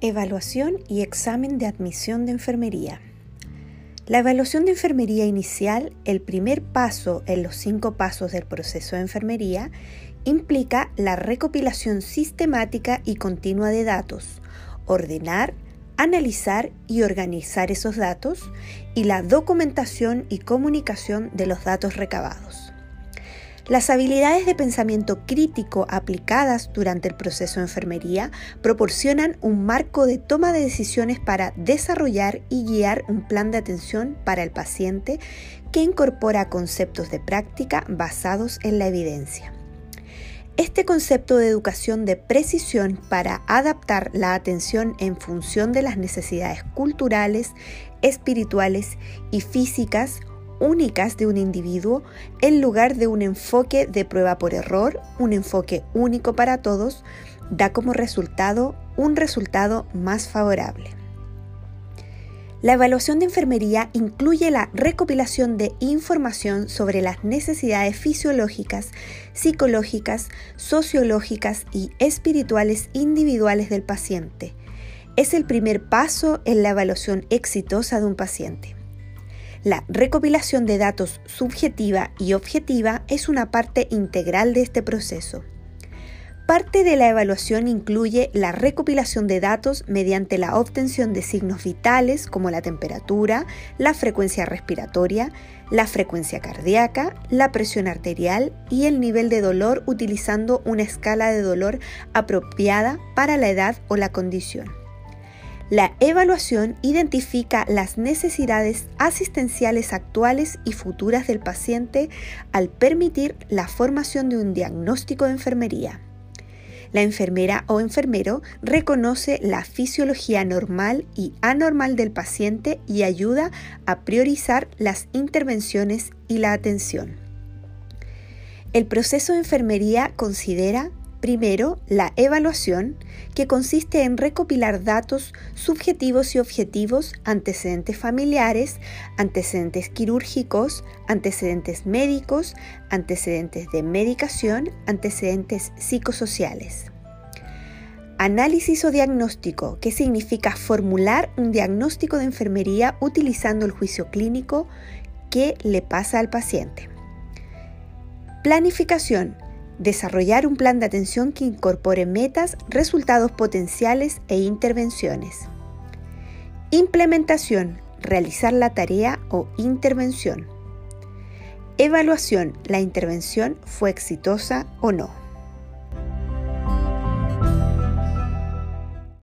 Evaluación y examen de admisión de enfermería. La evaluación de enfermería inicial, el primer paso en los cinco pasos del proceso de enfermería, implica la recopilación sistemática y continua de datos, ordenar, analizar y organizar esos datos y la documentación y comunicación de los datos recabados. Las habilidades de pensamiento crítico aplicadas durante el proceso de enfermería proporcionan un marco de toma de decisiones para desarrollar y guiar un plan de atención para el paciente que incorpora conceptos de práctica basados en la evidencia. Este concepto de educación de precisión para adaptar la atención en función de las necesidades culturales, espirituales y físicas únicas de un individuo en lugar de un enfoque de prueba por error, un enfoque único para todos, da como resultado un resultado más favorable. La evaluación de enfermería incluye la recopilación de información sobre las necesidades fisiológicas, psicológicas, sociológicas y espirituales individuales del paciente. Es el primer paso en la evaluación exitosa de un paciente. La recopilación de datos subjetiva y objetiva es una parte integral de este proceso. Parte de la evaluación incluye la recopilación de datos mediante la obtención de signos vitales como la temperatura, la frecuencia respiratoria, la frecuencia cardíaca, la presión arterial y el nivel de dolor utilizando una escala de dolor apropiada para la edad o la condición. La evaluación identifica las necesidades asistenciales actuales y futuras del paciente al permitir la formación de un diagnóstico de enfermería. La enfermera o enfermero reconoce la fisiología normal y anormal del paciente y ayuda a priorizar las intervenciones y la atención. El proceso de enfermería considera Primero, la evaluación, que consiste en recopilar datos subjetivos y objetivos, antecedentes familiares, antecedentes quirúrgicos, antecedentes médicos, antecedentes de medicación, antecedentes psicosociales. Análisis o diagnóstico, que significa formular un diagnóstico de enfermería utilizando el juicio clínico que le pasa al paciente. Planificación, Desarrollar un plan de atención que incorpore metas, resultados potenciales e intervenciones. Implementación. Realizar la tarea o intervención. Evaluación. La intervención fue exitosa o no.